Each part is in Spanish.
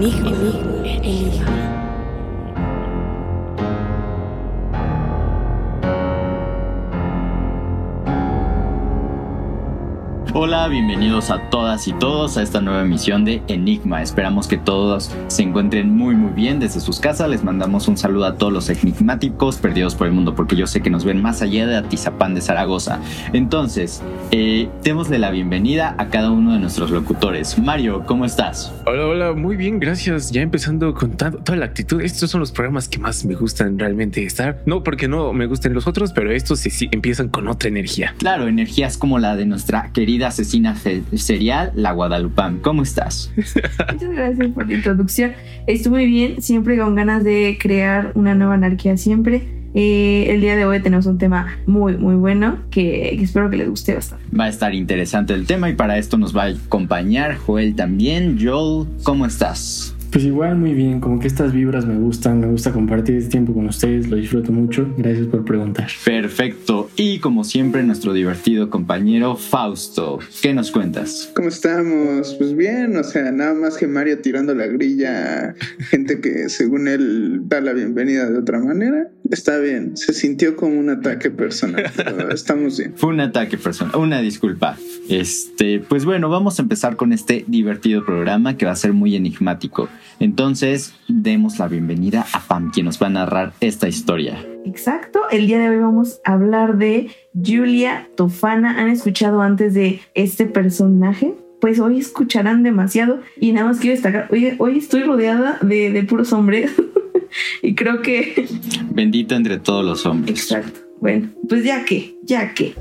Enigma. Enigma. Hola, bienvenidos a todas y todos a esta nueva emisión de Enigma. Esperamos que todos se encuentren muy muy bien desde sus casas. Les mandamos un saludo a todos los enigmáticos perdidos por el mundo porque yo sé que nos ven más allá de Atizapán de Zaragoza. Entonces, eh, démosle la bienvenida a cada uno de nuestros locutores. Mario, ¿cómo estás? Hola, hola, muy bien, gracias. Ya empezando con toda la actitud. Estos son los programas que más me gustan realmente estar. No porque no me gusten los otros, pero estos sí, sí empiezan con otra energía. Claro, energías como la de nuestra querida asesina serial, la Guadalupán. ¿Cómo estás? Muchas gracias por la introducción. Estuve muy bien, siempre con ganas de crear una nueva anarquía, siempre. Eh, el día de hoy tenemos un tema muy, muy bueno que, que espero que les guste bastante. Va a estar interesante el tema y para esto nos va a acompañar Joel también. Joel, ¿cómo estás? Pues igual muy bien, como que estas vibras me gustan, me gusta compartir este tiempo con ustedes, lo disfruto mucho. Gracias por preguntar. Perfecto. Y como siempre, nuestro divertido compañero Fausto. ¿Qué nos cuentas? ¿Cómo estamos? Pues bien, o sea, nada más que Mario tirando la grilla gente que según él da la bienvenida de otra manera. Está bien, se sintió como un ataque personal, pero estamos bien. Fue un ataque personal, una disculpa. Este, pues bueno, vamos a empezar con este divertido programa que va a ser muy enigmático. Entonces, demos la bienvenida a Pam, quien nos va a narrar esta historia. Exacto, el día de hoy vamos a hablar de Julia Tofana. ¿Han escuchado antes de este personaje? Pues hoy escucharán demasiado y nada más quiero destacar, hoy, hoy estoy rodeada de, de puros hombres y creo que... Bendita entre todos los hombres. Exacto. Bueno, pues ya que, ya que.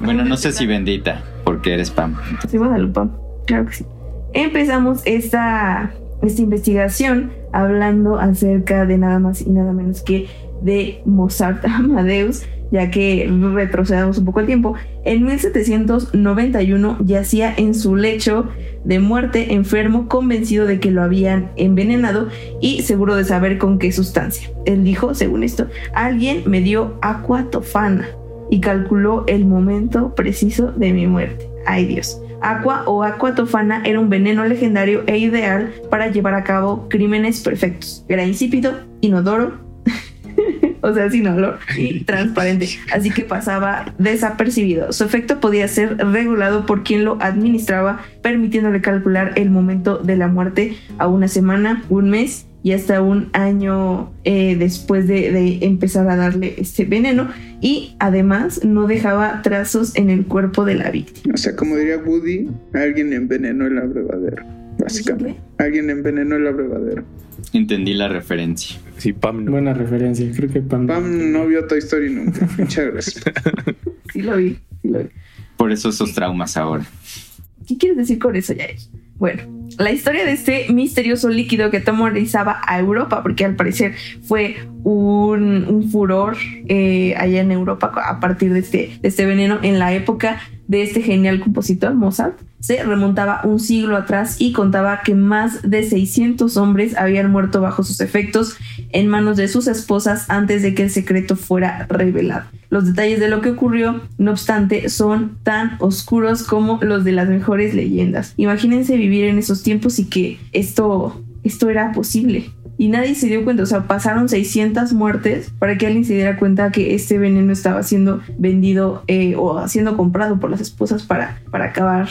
Bueno, no sé si bendita, porque eres Pam. Soy Guadalupe, claro que sí. Empezamos esta, esta investigación hablando acerca de nada más y nada menos que de Mozart Amadeus, ya que retrocedamos un poco el tiempo. En 1791 yacía en su lecho de muerte enfermo, convencido de que lo habían envenenado y seguro de saber con qué sustancia. Él dijo, según esto, alguien me dio aqua tofana y calculó el momento preciso de mi muerte. Ay Dios. Aqua o aqua tofana era un veneno legendario e ideal para llevar a cabo crímenes perfectos. Era insípido, inodoro, o sea, sin olor y transparente, así que pasaba desapercibido. Su efecto podía ser regulado por quien lo administraba, permitiéndole calcular el momento de la muerte a una semana, un mes y hasta un año eh, después de, de empezar a darle este veneno y además no dejaba trazos en el cuerpo de la víctima. O sea, como diría Woody, alguien envenenó el abrevadero, básicamente. Alguien envenenó el abrevadero. Entendí la referencia. Sí, Pam, no. Buena referencia, creo que Pam. Pam no vio Toy Story nunca. Muchas gracias. Sí lo vi, sí lo vi. Por eso esos traumas ahora. ¿Qué quieres decir con eso, Yair? Bueno, la historia de este misterioso líquido que atemorizaba a Europa, porque al parecer fue un, furor eh, allá en Europa a partir de este, de este veneno en la época de este genial compositor Mozart, se remontaba un siglo atrás y contaba que más de 600 hombres habían muerto bajo sus efectos en manos de sus esposas antes de que el secreto fuera revelado. Los detalles de lo que ocurrió, no obstante, son tan oscuros como los de las mejores leyendas. Imagínense vivir en esos tiempos y que esto, esto era posible. Y nadie se dio cuenta, o sea, pasaron 600 muertes para que alguien se diera cuenta que este veneno estaba siendo vendido eh, o siendo comprado por las esposas para, para acabar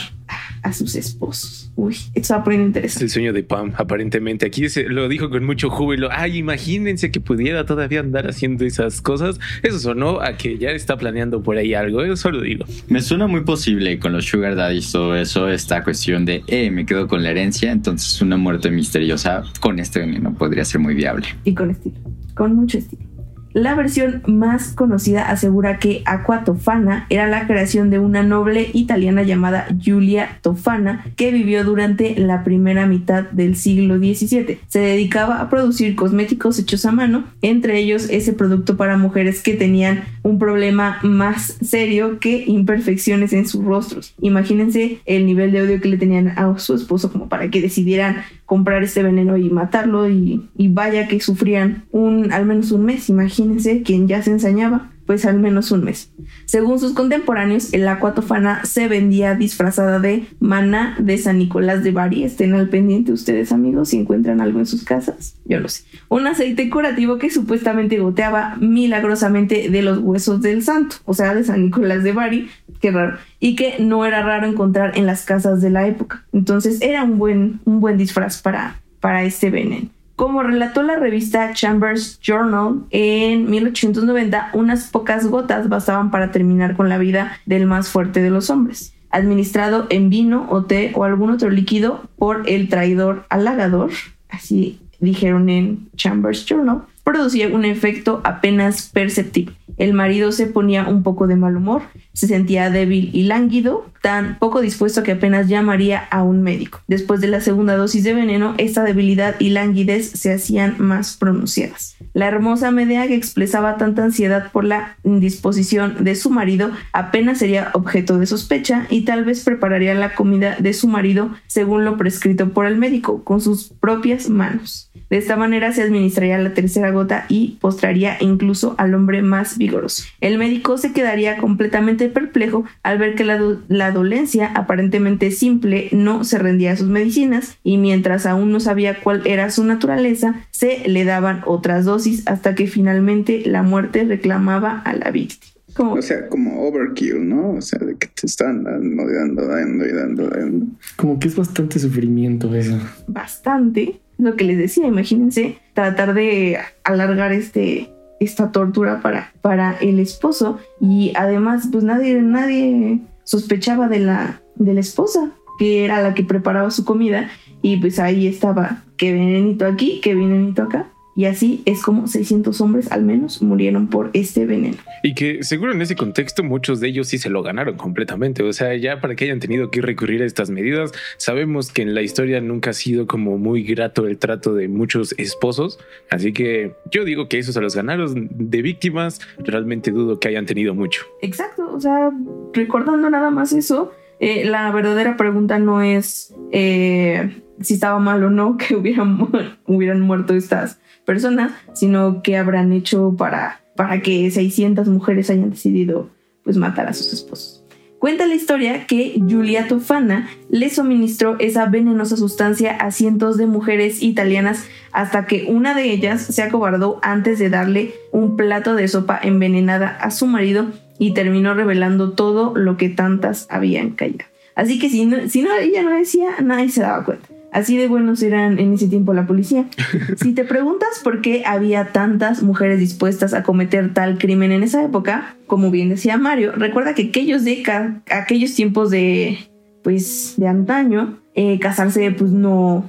a sus esposos. Uy, esto va a poner Es interesante. el sueño de Pam, aparentemente. Aquí se, lo dijo con mucho júbilo. Ay, imagínense que pudiera todavía andar haciendo esas cosas. Eso sonó a que ya está planeando por ahí algo. Eso lo digo. Me suena muy posible con los Sugar Daddies, todo eso, esta cuestión de, eh, me quedo con la herencia, entonces una muerte misteriosa con este veneno podría ser muy viable. Y con estilo, con mucho estilo. La versión más conocida asegura que Aqua Tofana era la creación de una noble italiana llamada Giulia Tofana que vivió durante la primera mitad del siglo XVII. Se dedicaba a producir cosméticos hechos a mano, entre ellos ese producto para mujeres que tenían un problema más serio que imperfecciones en sus rostros. Imagínense el nivel de odio que le tenían a su esposo como para que decidieran comprar este veneno y matarlo y, y vaya que sufrían un al menos un mes imagínense quien ya se ensañaba pues al menos un mes. Según sus contemporáneos, el agua tofana se vendía disfrazada de maná de San Nicolás de Bari. Estén al pendiente ustedes amigos si encuentran algo en sus casas. Yo lo sé. Un aceite curativo que supuestamente goteaba milagrosamente de los huesos del santo, o sea, de San Nicolás de Bari. Qué raro. Y que no era raro encontrar en las casas de la época. Entonces era un buen, un buen disfraz para, para este veneno. Como relató la revista Chambers Journal en 1890, unas pocas gotas bastaban para terminar con la vida del más fuerte de los hombres. Administrado en vino o té o algún otro líquido por el traidor halagador, así dijeron en Chambers Journal, producía un efecto apenas perceptible. El marido se ponía un poco de mal humor, se sentía débil y lánguido, tan poco dispuesto que apenas llamaría a un médico. Después de la segunda dosis de veneno, esta debilidad y languidez se hacían más pronunciadas. La hermosa Medea, que expresaba tanta ansiedad por la indisposición de su marido, apenas sería objeto de sospecha y tal vez prepararía la comida de su marido según lo prescrito por el médico, con sus propias manos. De esta manera se administraría la tercera gota y postraría incluso al hombre más vigoroso. El médico se quedaría completamente perplejo al ver que la, la dolencia, aparentemente simple, no se rendía a sus medicinas y mientras aún no sabía cuál era su naturaleza, se le daban otras dosis hasta que finalmente la muerte reclamaba a la víctima. Como, O sea, como overkill, ¿no? O sea, de que te están dando y dando, dando y dando, dando. Como que es bastante sufrimiento eso. bastante lo que les decía, imagínense tratar de alargar este esta tortura para, para el esposo y además pues nadie nadie sospechaba de la de la esposa que era la que preparaba su comida y pues ahí estaba que venenito aquí que venenito acá y así es como 600 hombres al menos murieron por este veneno. Y que seguro en ese contexto muchos de ellos sí se lo ganaron completamente. O sea, ya para que hayan tenido que recurrir a estas medidas, sabemos que en la historia nunca ha sido como muy grato el trato de muchos esposos. Así que yo digo que esos a los ganaron de víctimas, realmente dudo que hayan tenido mucho. Exacto, o sea, recordando nada más eso, eh, la verdadera pregunta no es eh, si estaba mal o no que hubieran, hubieran muerto estas personas, sino qué habrán hecho para, para que 600 mujeres hayan decidido pues matar a sus esposos. Cuenta la historia que Giulia Tofana le suministró esa venenosa sustancia a cientos de mujeres italianas hasta que una de ellas se acobardó antes de darle un plato de sopa envenenada a su marido y terminó revelando todo lo que tantas habían callado. Así que si, no, si no, ella no decía, nadie se daba cuenta. Así de buenos eran en ese tiempo la policía. Si te preguntas por qué había tantas mujeres dispuestas a cometer tal crimen en esa época, como bien decía Mario, recuerda que aquellos de aquellos tiempos de pues de antaño, eh, casarse pues no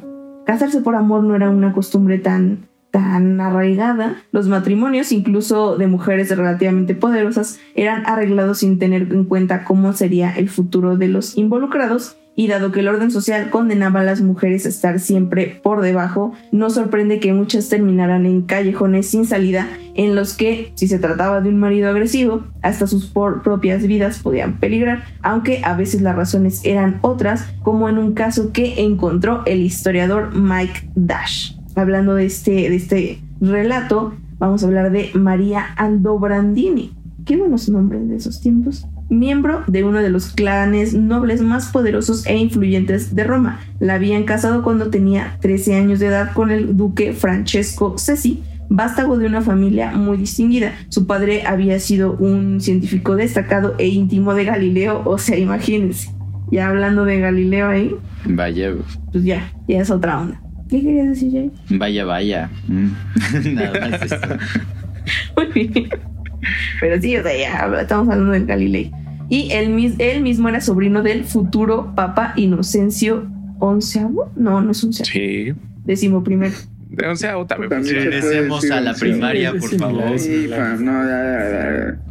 casarse por amor no era una costumbre tan tan arraigada, los matrimonios, incluso de mujeres relativamente poderosas, eran arreglados sin tener en cuenta cómo sería el futuro de los involucrados y dado que el orden social condenaba a las mujeres a estar siempre por debajo, no sorprende que muchas terminaran en callejones sin salida en los que, si se trataba de un marido agresivo, hasta sus propias vidas podían peligrar, aunque a veces las razones eran otras, como en un caso que encontró el historiador Mike Dash. Hablando de este, de este relato, vamos a hablar de María Aldobrandini. Qué buenos nombres de esos tiempos miembro de uno de los clanes nobles más poderosos e influyentes de Roma. La habían casado cuando tenía 13 años de edad con el duque Francesco Cesi, vástago de una familia muy distinguida. Su padre había sido un científico destacado e íntimo de Galileo, o sea, imagínense. Ya hablando de Galileo ahí. Vaya. Pues ya, ya es otra onda. ¿Qué querías decir, Jay? Vaya, vaya. Mm. Nada más esto. Muy bien. Pero sí, o sea, ya estamos hablando del Galilei. Y él, él mismo era sobrino del futuro Papa Inocencio onceavo. No, no es onceavo. Sí. Décimo primero. O sea, también. También Regresemos a la primaria, Sí, por sí, favor. sí. No, ya, ya,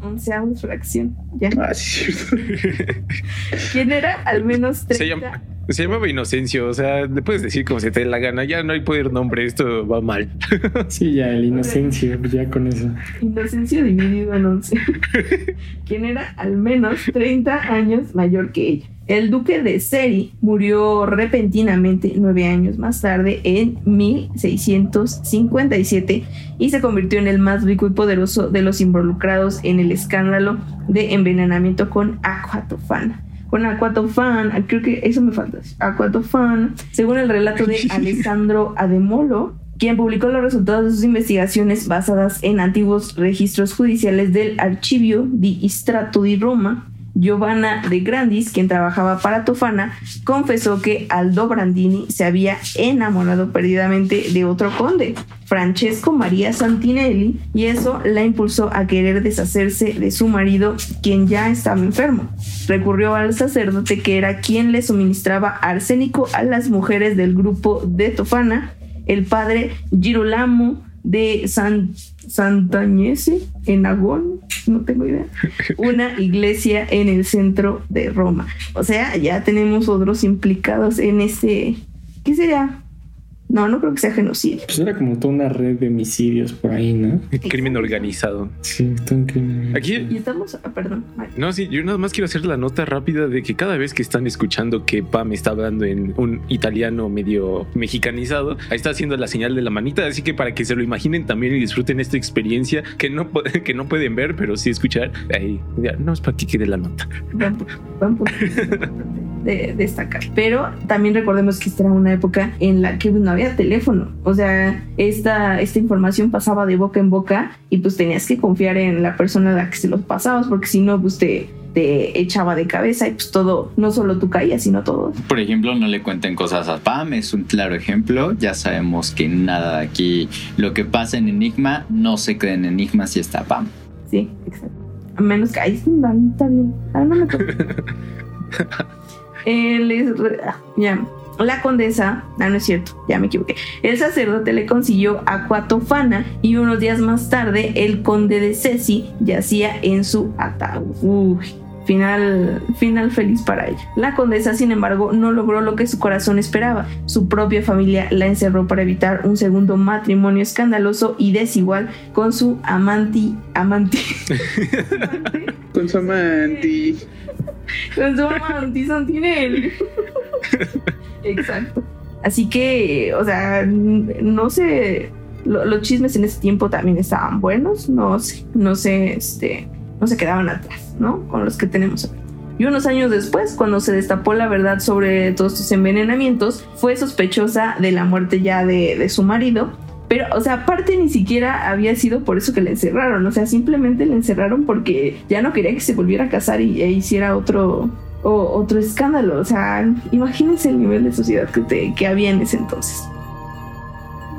ya. Onceavo fracción. Ya. Ah, sí, es cierto. ¿Quién era? Al menos Se 30. Se llamaba Inocencio, o sea, le puedes decir como se te dé la gana, ya no hay poder nombre, esto va mal. Sí, ya, el inocencio, ya con eso. Inocencio dividido en 11. quien era al menos 30 años mayor que ella. El duque de Seri murió repentinamente nueve años más tarde, en 1657, y se convirtió en el más rico y poderoso de los involucrados en el escándalo de envenenamiento con aquatofana. Con aquatofana, creo que eso me falta. Aquatofana, según el relato de Alessandro Ademolo, quien publicó los resultados de sus investigaciones basadas en antiguos registros judiciales del Archivio di Istrato di Roma, Giovanna de Grandis, quien trabajaba para Tofana, confesó que Aldo Brandini se había enamorado perdidamente de otro conde, Francesco María Santinelli, y eso la impulsó a querer deshacerse de su marido, quien ya estaba enfermo. Recurrió al sacerdote que era quien le suministraba arsénico a las mujeres del grupo de Tofana, el padre Girolamo de San Santañese en Agón, no tengo idea, una iglesia en el centro de Roma. O sea, ya tenemos otros implicados en este, ¿qué sería? No, no creo que sea genocidio. Pues era como toda una red de homicidios por ahí, ¿no? Crimen organizado. Sí, todo un crimen. Aquí, Y estamos, ah, perdón, ay, no, sí, yo nada más quiero hacer la nota rápida de que cada vez que están escuchando que Pam está hablando en un italiano medio mexicanizado, ahí está haciendo la señal de la manita, así que para que se lo imaginen también y disfruten esta experiencia que no, que no pueden ver, pero sí escuchar, ahí, ya, no es para que quede la nota. pu- buen punto de destacar. Pero también recordemos que esta era una época en la que no había teléfono. O sea, esta, esta información pasaba de boca en boca y pues tenías que confiar en la persona a la que se los pasabas, porque si no, pues te, te echaba de cabeza y pues todo, no solo tú caías, sino todo. Por ejemplo, no le cuenten cosas a Pam, es un claro ejemplo. Ya sabemos que nada de aquí, lo que pasa en Enigma, no se cree en Enigma si está Pam. Sí, exacto. A menos que ahí sí, está bien. Ah, no me. Eh, les re- ah, ya. La condesa, ah, no es cierto, ya me equivoqué. El sacerdote le consiguió Aquatofana y unos días más tarde el conde de Ceci yacía en su ataúd. Uy, final, final feliz para ella. La condesa, sin embargo, no logró lo que su corazón esperaba. Su propia familia la encerró para evitar un segundo matrimonio escandaloso y desigual con su amanti, amanti, amante, Con su amante. con su amanti Santinelli. Exacto. Así que, o sea, no sé, lo- los chismes en ese tiempo también estaban buenos, no sé, no sé, este, no se quedaban atrás, ¿no? Con los que tenemos ahora. Y unos años después, cuando se destapó la verdad sobre todos estos envenenamientos, fue sospechosa de la muerte ya de, de su marido. Pero, o sea, aparte ni siquiera había sido por eso que la encerraron. O sea, simplemente la encerraron porque ya no quería que se volviera a casar y e hiciera otro, o- otro escándalo. O sea, imagínense el nivel de sociedad que, te- que había en ese entonces.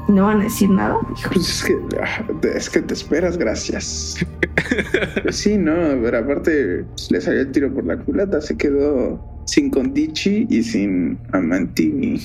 ¿No van a decir nada? Pues es que, ah, es que te esperas, gracias. Pues sí, no, pero aparte pues, le salió el tiro por la culata, se quedó sin Condici y sin Amantini.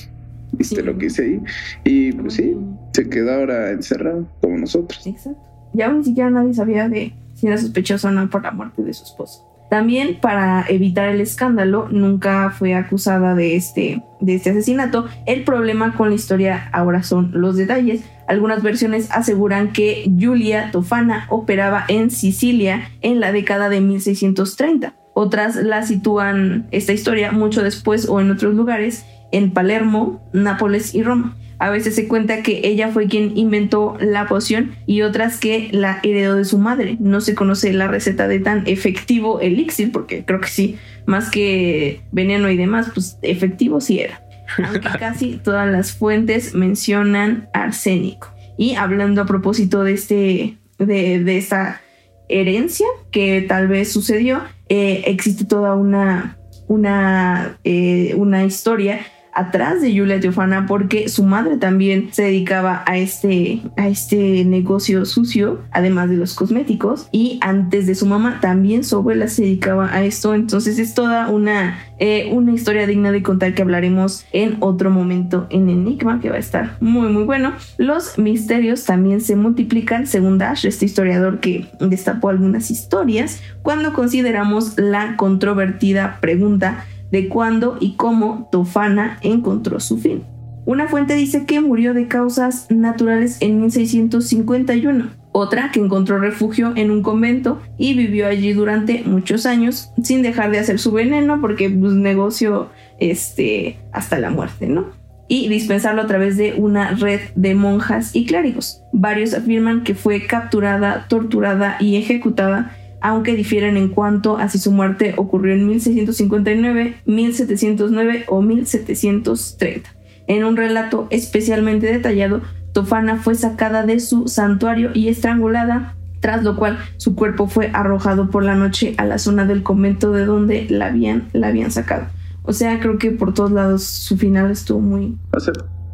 ¿Viste Sí. lo que hice ahí? Y pues sí, se quedó ahora encerrado, como nosotros. Exacto. Ya ni siquiera nadie sabía de si era sospechoso o no por la muerte de su esposo. También para evitar el escándalo, nunca fue acusada de este, de este asesinato. El problema con la historia ahora son los detalles. Algunas versiones aseguran que Julia Tofana operaba en Sicilia en la década de 1630. Otras la sitúan esta historia mucho después o en otros lugares, en Palermo, Nápoles y Roma. A veces se cuenta que ella fue quien inventó la poción y otras que la heredó de su madre. No se conoce la receta de tan efectivo elixir, porque creo que sí, más que veneno y demás, pues efectivo sí era. Aunque casi todas las fuentes mencionan arsénico. Y hablando a propósito de este, de, de esta herencia que tal vez sucedió, eh, existe toda una, una, eh, una historia atrás de Julia Teofana porque su madre también se dedicaba a este, a este negocio sucio, además de los cosméticos, y antes de su mamá también su abuela se dedicaba a esto, entonces es toda una, eh, una historia digna de contar que hablaremos en otro momento en Enigma, que va a estar muy muy bueno. Los misterios también se multiplican, según Dash, este historiador que destapó algunas historias, cuando consideramos la controvertida pregunta de cuándo y cómo Tofana encontró su fin. Una fuente dice que murió de causas naturales en 1651, otra que encontró refugio en un convento y vivió allí durante muchos años sin dejar de hacer su veneno porque pues negocio este hasta la muerte, ¿no? Y dispensarlo a través de una red de monjas y clérigos. Varios afirman que fue capturada, torturada y ejecutada aunque difieren en cuanto a si su muerte ocurrió en 1659, 1709 o 1730. En un relato especialmente detallado, Tofana fue sacada de su santuario y estrangulada, tras lo cual su cuerpo fue arrojado por la noche a la zona del convento de donde la habían, la habían sacado. O sea, creo que por todos lados su final estuvo muy... O sea,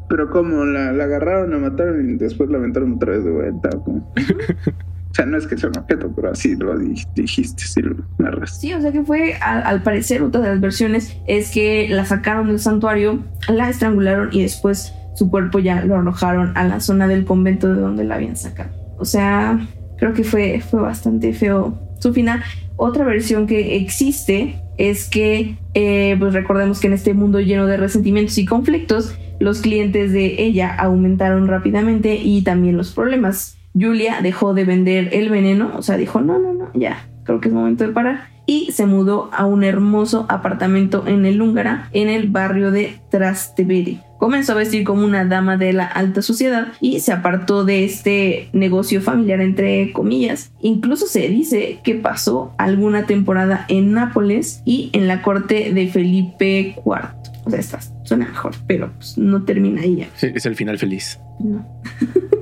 pero como la, la agarraron, la mataron y después la aventaron otra vez de vuelta. o sea, no es que sea un objeto, pero así lo di- dijiste, sí lo narras. Sí, o sea que fue, al, al parecer, otra de las versiones es que la sacaron del santuario, la estrangularon y después su cuerpo ya lo arrojaron a la zona del convento de donde la habían sacado. O sea, creo que fue, fue bastante feo su final. Otra versión que existe es que, eh, pues recordemos que en este mundo lleno de resentimientos y conflictos, los clientes de ella aumentaron rápidamente y también los problemas. Julia dejó de vender el veneno, o sea, dijo, no, no, no, ya, creo que es momento de parar. Y se mudó a un hermoso apartamento en el Húngara, en el barrio de Trastevere. Comenzó a vestir como una dama de la alta sociedad y se apartó de este negocio familiar, entre comillas. Incluso se dice que pasó alguna temporada en Nápoles y en la corte de Felipe IV. O sea, esta suena mejor, pero pues, no termina ahí ya. Sí, Es el final feliz. No.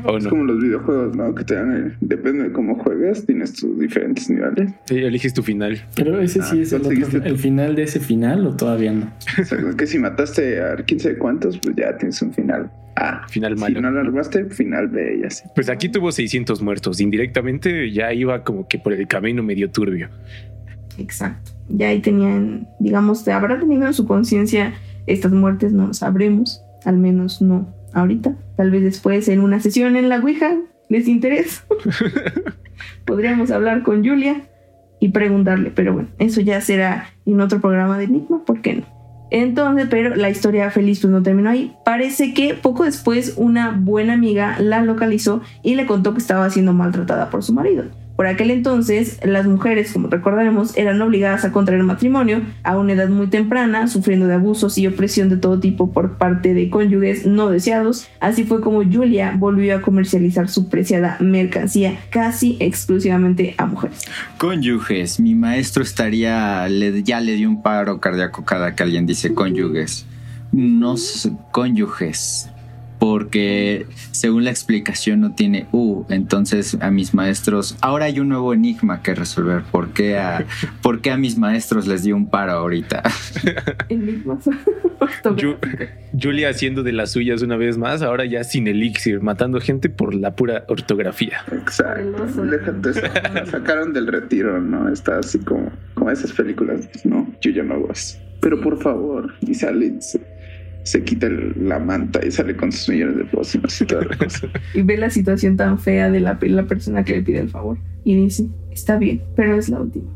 ¿O Es no? como los videojuegos, ¿no? Que te dan, el- depende de cómo juegas, tienes tus diferentes niveles. Sí, eliges tu final. Pero ese sí Ah, es el, otro- el final de ese final o todavía no. O sea, que si mataste a quién sabe cuántos, pues ya tienes un final A. Final Si malo. no lo armaste, final B y así. Pues aquí tuvo 600 muertos. Indirectamente ya iba como que por el camino medio turbio. Exacto. Ya ahí tenían, digamos, habrá tenido en su conciencia estas muertes, no lo sabremos. Al menos no ahorita. Tal vez después en una sesión en la Ouija les interesa. Podríamos hablar con Julia y preguntarle, pero bueno, eso ya será en otro programa de Enigma, ¿por qué no? Entonces, pero la historia feliz pues no terminó ahí. Parece que poco después una buena amiga la localizó y le contó que estaba siendo maltratada por su marido. Por aquel entonces, las mujeres, como recordaremos, eran obligadas a contraer matrimonio a una edad muy temprana, sufriendo de abusos y opresión de todo tipo por parte de cónyuges no deseados. Así fue como Julia volvió a comercializar su preciada mercancía casi exclusivamente a mujeres. Cónyuges. Mi maestro estaría. ya le dio un paro cardíaco cada que alguien dice cónyuges. No cónyuges. Porque según la explicación no tiene U. Entonces a mis maestros. Ahora hay un nuevo enigma que resolver. ¿Por qué a, por qué a mis maestros les dio un paro ahorita? Enigmas. Ju- Julia haciendo de las suyas una vez más, ahora ya sin elixir, matando gente por la pura ortografía. Exacto. Déjate. La sacaron del retiro, ¿no? Está así como, como esas películas. No, yo ya no hago eso. Pero por favor, y sale, y se, quita la manta y sale con sus millones de pócimas y toda la y ve la situación tan fea de la, persona que le pide el favor y dice, está bien, pero es la última.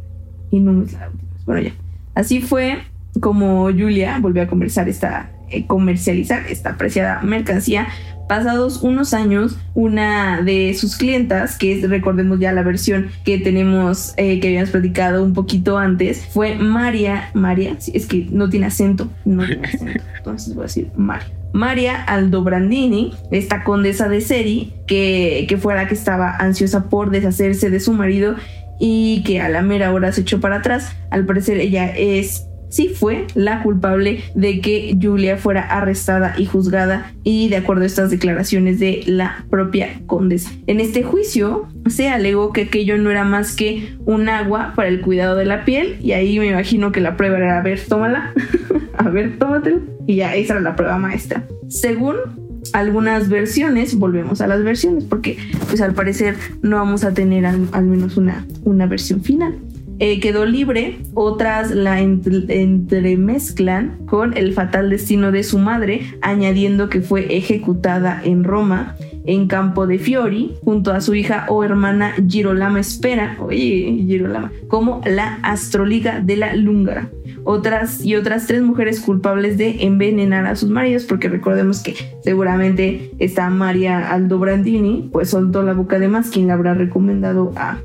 Y no es la última. Bueno, ya. Así fue como Julia volvió a comercializar esta, eh, comercializar esta apreciada mercancía. Pasados unos años, una de sus clientas, que es, recordemos ya la versión que tenemos, eh, que habíamos platicado un poquito antes, fue María, María, es que no tiene acento, no tiene acento, entonces voy a decir María. María Aldobrandini, esta condesa de Seri, que, que fue la que estaba ansiosa por deshacerse de su marido y que a la mera hora se echó para atrás. Al parecer ella es, sí fue la culpable de que Julia fuera arrestada y juzgada y de acuerdo a estas declaraciones de la propia condesa. En este juicio se alegó que aquello no era más que un agua para el cuidado de la piel y ahí me imagino que la prueba era, a ver, tómala, a ver, tómatelo y ya esa era la prueba maestra. Según algunas versiones, volvemos a las versiones, porque pues al parecer no vamos a tener al, al menos una, una versión final. Eh, quedó libre, otras la entre- entremezclan con el fatal destino de su madre, añadiendo que fue ejecutada en Roma, en Campo de Fiori, junto a su hija o hermana Girolama Espera, oye, Girolama, como la astroliga de la Lúngara. Otras y otras tres mujeres culpables de envenenar a sus maridos, porque recordemos que seguramente esta María Aldo Brandini pues soltó la boca de más quien le habrá recomendado a,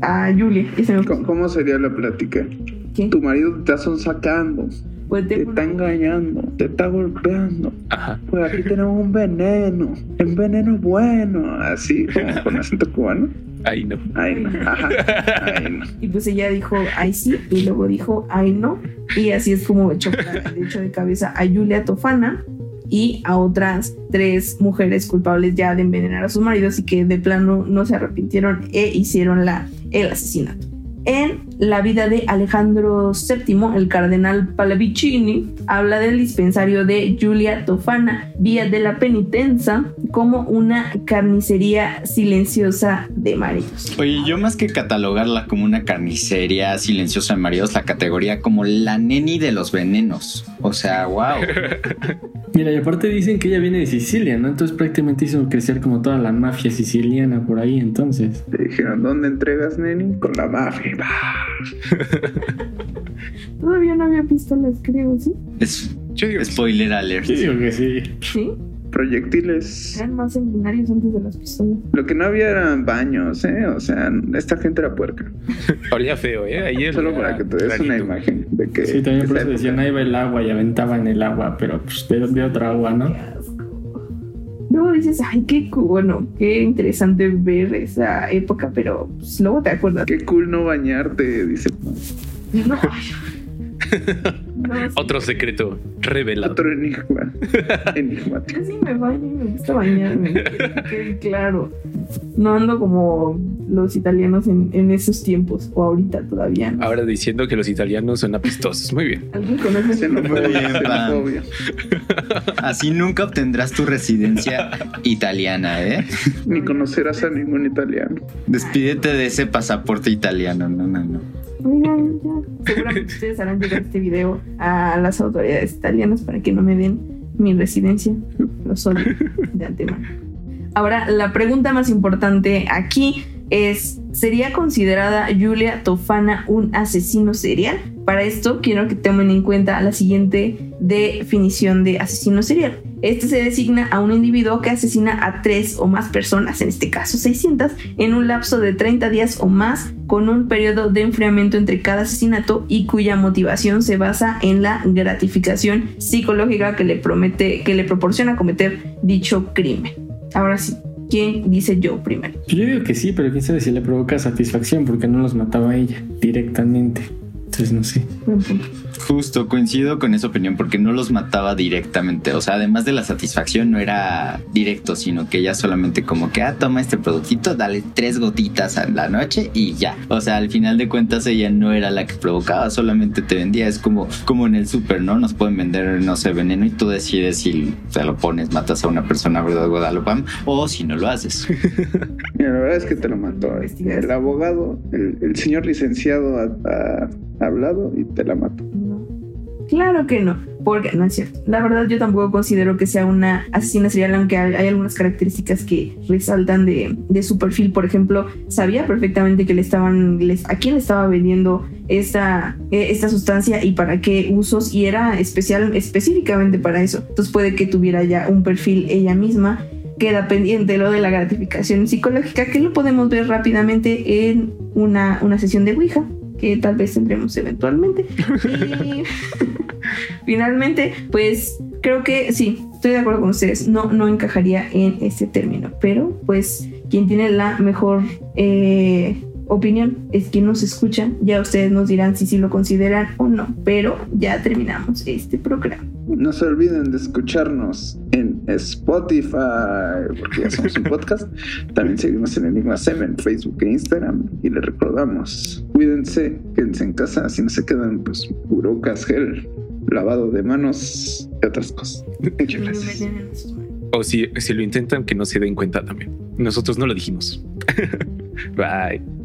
¿a Julia. Se me. ¿Cómo, cómo sería la plática? Tu marido te está sonsacando, Pues te está engañando, te está golpeando. Ajá. Pues aquí tenemos un veneno, un veneno bueno, así como con acento cubano. Ahí no. Ay, no, ajá, ay, no. Y pues ella dijo, ay sí, y luego dijo, ay no. Y así es como echó de hecho de cabeza a Julia Tofana y a otras tres mujeres culpables ya de envenenar a sus maridos y que de plano no se arrepintieron e hicieron la, el asesinato. En la vida de Alejandro VII, el cardenal Pallavicini habla del dispensario de Julia Tofana, vía de la penitenza, como una carnicería silenciosa de maridos. Oye, yo más que catalogarla como una carnicería silenciosa de maridos, la categoría como la neni de los venenos. O sea, wow. Mira, y aparte dicen que ella viene de Sicilia, ¿no? Entonces prácticamente hizo crecer como toda la mafia siciliana por ahí, entonces. Te dijeron, ¿dónde entregas, neni? Con la mafia. Bah. Todavía no había pistolas, creo, ¿sí? Es Yo digo, spoiler alert. Yo digo que sí. Sí, Proyectiles. eran más sanguinarios antes de las pistolas. Lo que no había eran baños, ¿eh? O sea, esta gente era puerca. olía feo, ¿eh? Ayer. Solo para que te des una rarito. imagen de que. Sí, también por eso decían, ahí va el agua y aventaban el agua, pero pues de, de otra agua, ¿no? Luego dices, ay, qué cu- bueno, qué interesante ver esa época, pero pues, luego te acuerdas. Qué cool no bañarte, dice. No. No, sí. Otro secreto revelado. Otro enigma. Enigmático. Yo sí me baño y me gusta bañarme, quiero que quede claro. No ando como los italianos en, en esos tiempos, o ahorita todavía. ¿no? Ahora diciendo que los italianos son apestosos. Muy bien. ¿Alguien conoce? Pam. xenofobia. Así nunca obtendrás tu residencia italiana, ¿eh? Ni conocerás a ningún italiano. Despídete de ese pasaporte italiano. No, no, no. Oigan, ya. Seguramente ustedes harán llegar este video a las autoridades italianas para que no me den mi residencia. Los odio de antemano. Ahora, la pregunta más importante aquí es, ¿sería considerada Julia Tofana un asesino serial? Para esto quiero que tomen en cuenta la siguiente definición de asesino serial. Este se designa a un individuo que asesina a tres o más personas, en este caso 600, en un lapso de 30 días o más, con un periodo de enfriamiento entre cada asesinato y cuya motivación se basa en la gratificación psicológica que le promete, que le proporciona cometer dicho crimen. Ahora sí, ¿quién dice yo primero? Pues yo digo que sí, pero quién sabe si le provoca satisfacción porque no los mataba a ella directamente. Entonces no sé. Justo, coincido con esa opinión porque no los mataba directamente. O sea, además de la satisfacción, no era directo, sino que ella solamente como que, ah, toma este productito, dale tres gotitas a la noche y ya. O sea, al final de cuentas ella no era la que provocaba, solamente te vendía. Es como, como en el súper, ¿no? Nos pueden vender, no sé, veneno y tú decides si te lo pones, matas a una persona, ¿verdad? Guadalupam, o si no lo haces. Mira, la verdad es que te lo mató. eh. El abogado, el, el señor licenciado ha hablado y te la mató. No. Claro que no, porque no es cierto. La verdad yo tampoco considero que sea una asesina serial, aunque hay, algunas características que resaltan de, su perfil. Por ejemplo, sabía perfectamente que le estaban, les, a quién le estaba vendiendo esta, eh, esta sustancia y para qué usos, y era especial, específicamente para eso. Entonces puede que tuviera ya un perfil ella misma. Queda pendiente lo de la gratificación psicológica, que lo podemos ver rápidamente en una, una sesión de Ouija que tal vez tendremos eventualmente. Y finalmente, pues creo que sí, estoy de acuerdo con ustedes, no, no encajaría en este término, pero pues quien tiene la mejor eh, opinión es quien nos escucha, ya ustedes nos dirán si sí lo consideran o no, pero ya terminamos este programa. No se olviden de escucharnos en Spotify, porque ya somos un podcast. También seguimos en Enigma Sem en Facebook e Instagram. Y les recordamos, cuídense, quédense en casa, si no se quedan, pues, burocas, gel, lavado de manos y otras cosas. Muchas gracias. O si, si lo intentan, que no se den cuenta también. Nosotros no lo dijimos. Bye.